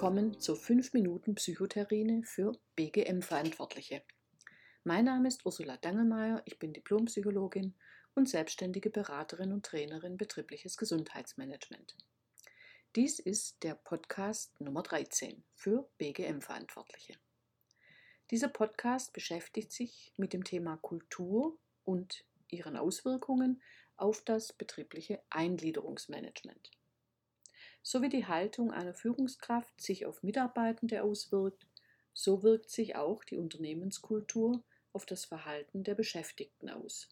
willkommen zur 5 Minuten Psychotherine für BGM-Verantwortliche. Mein Name ist Ursula Dangelmeier, ich bin Diplompsychologin und selbstständige Beraterin und Trainerin betriebliches Gesundheitsmanagement. Dies ist der Podcast Nummer 13 für BGM-Verantwortliche. Dieser Podcast beschäftigt sich mit dem Thema Kultur und ihren Auswirkungen auf das betriebliche Eingliederungsmanagement so wie die Haltung einer Führungskraft sich auf Mitarbeitende auswirkt, so wirkt sich auch die Unternehmenskultur auf das Verhalten der Beschäftigten aus.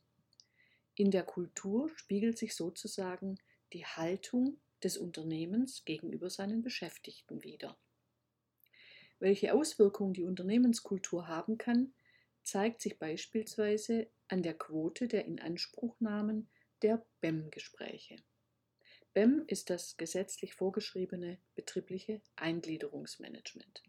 In der Kultur spiegelt sich sozusagen die Haltung des Unternehmens gegenüber seinen Beschäftigten wider. Welche Auswirkungen die Unternehmenskultur haben kann, zeigt sich beispielsweise an der Quote der Inanspruchnahmen der BEM-Gespräche. BEM ist das gesetzlich vorgeschriebene betriebliche Eingliederungsmanagement.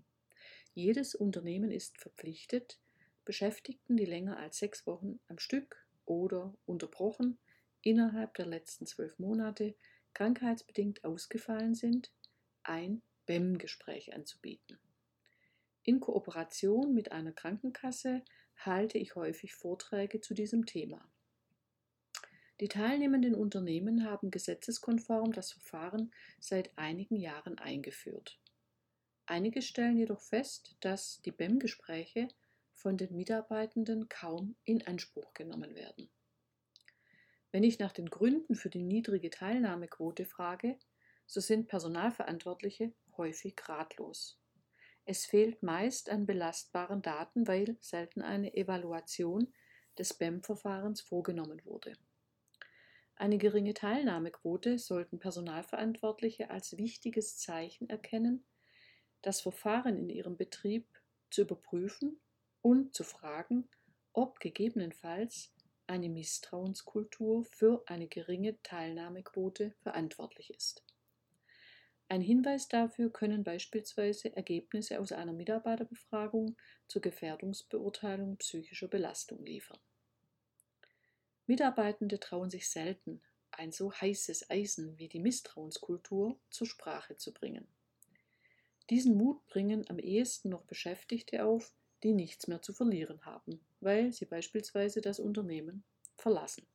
Jedes Unternehmen ist verpflichtet, Beschäftigten, die länger als sechs Wochen am Stück oder unterbrochen innerhalb der letzten zwölf Monate krankheitsbedingt ausgefallen sind, ein BEM-Gespräch anzubieten. In Kooperation mit einer Krankenkasse halte ich häufig Vorträge zu diesem Thema. Die teilnehmenden Unternehmen haben gesetzeskonform das Verfahren seit einigen Jahren eingeführt. Einige stellen jedoch fest, dass die BEM-Gespräche von den Mitarbeitenden kaum in Anspruch genommen werden. Wenn ich nach den Gründen für die niedrige Teilnahmequote frage, so sind Personalverantwortliche häufig ratlos. Es fehlt meist an belastbaren Daten, weil selten eine Evaluation des BEM-Verfahrens vorgenommen wurde. Eine geringe Teilnahmequote sollten Personalverantwortliche als wichtiges Zeichen erkennen, das Verfahren in ihrem Betrieb zu überprüfen und zu fragen, ob gegebenenfalls eine Misstrauenskultur für eine geringe Teilnahmequote verantwortlich ist. Ein Hinweis dafür können beispielsweise Ergebnisse aus einer Mitarbeiterbefragung zur Gefährdungsbeurteilung psychischer Belastung liefern. Mitarbeitende trauen sich selten, ein so heißes Eisen wie die Misstrauenskultur zur Sprache zu bringen. Diesen Mut bringen am ehesten noch Beschäftigte auf, die nichts mehr zu verlieren haben, weil sie beispielsweise das Unternehmen verlassen.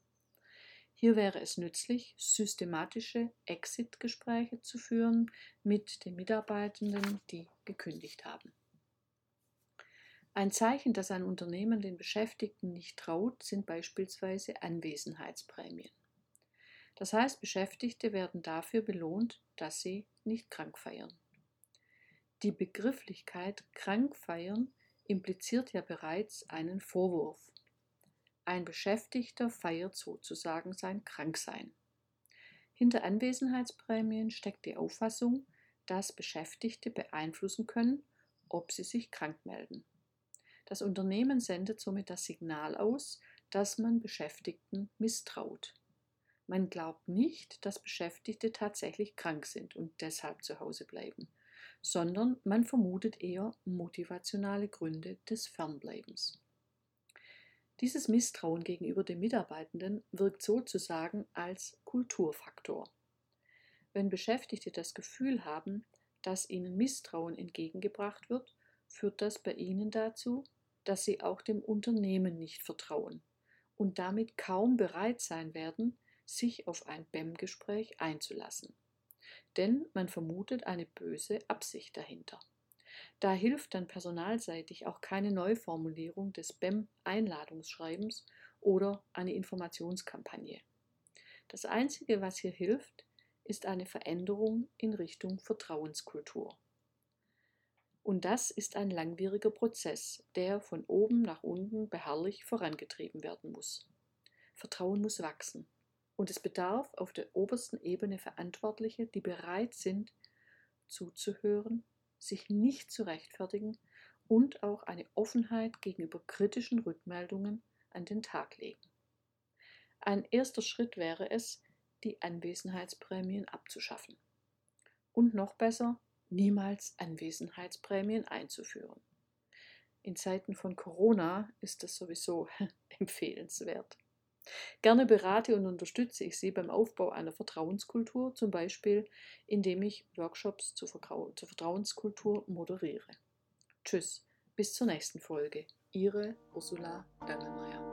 Hier wäre es nützlich, systematische Exit-Gespräche zu führen mit den Mitarbeitenden, die gekündigt haben. Ein Zeichen, dass ein Unternehmen den Beschäftigten nicht traut, sind beispielsweise Anwesenheitsprämien. Das heißt, Beschäftigte werden dafür belohnt, dass sie nicht krank feiern. Die Begrifflichkeit krank feiern impliziert ja bereits einen Vorwurf. Ein Beschäftigter feiert sozusagen sein Kranksein. Hinter Anwesenheitsprämien steckt die Auffassung, dass Beschäftigte beeinflussen können, ob sie sich krank melden. Das Unternehmen sendet somit das Signal aus, dass man Beschäftigten misstraut. Man glaubt nicht, dass Beschäftigte tatsächlich krank sind und deshalb zu Hause bleiben, sondern man vermutet eher motivationale Gründe des Fernbleibens. Dieses Misstrauen gegenüber den Mitarbeitenden wirkt sozusagen als Kulturfaktor. Wenn Beschäftigte das Gefühl haben, dass ihnen Misstrauen entgegengebracht wird, führt das bei ihnen dazu, dass sie auch dem Unternehmen nicht vertrauen und damit kaum bereit sein werden, sich auf ein BEM-Gespräch einzulassen. Denn man vermutet eine böse Absicht dahinter. Da hilft dann personalseitig auch keine Neuformulierung des BEM-Einladungsschreibens oder eine Informationskampagne. Das Einzige, was hier hilft, ist eine Veränderung in Richtung Vertrauenskultur. Und das ist ein langwieriger Prozess, der von oben nach unten beharrlich vorangetrieben werden muss. Vertrauen muss wachsen. Und es bedarf auf der obersten Ebene Verantwortliche, die bereit sind, zuzuhören, sich nicht zu rechtfertigen und auch eine Offenheit gegenüber kritischen Rückmeldungen an den Tag legen. Ein erster Schritt wäre es, die Anwesenheitsprämien abzuschaffen. Und noch besser, niemals Anwesenheitsprämien einzuführen. In Zeiten von Corona ist das sowieso empfehlenswert. Gerne berate und unterstütze ich Sie beim Aufbau einer Vertrauenskultur, zum Beispiel indem ich Workshops zur, Vertrauenskultur moderiere. Tschüss, bis zur nächsten Folge. Ihre Ursula Dangelmeier.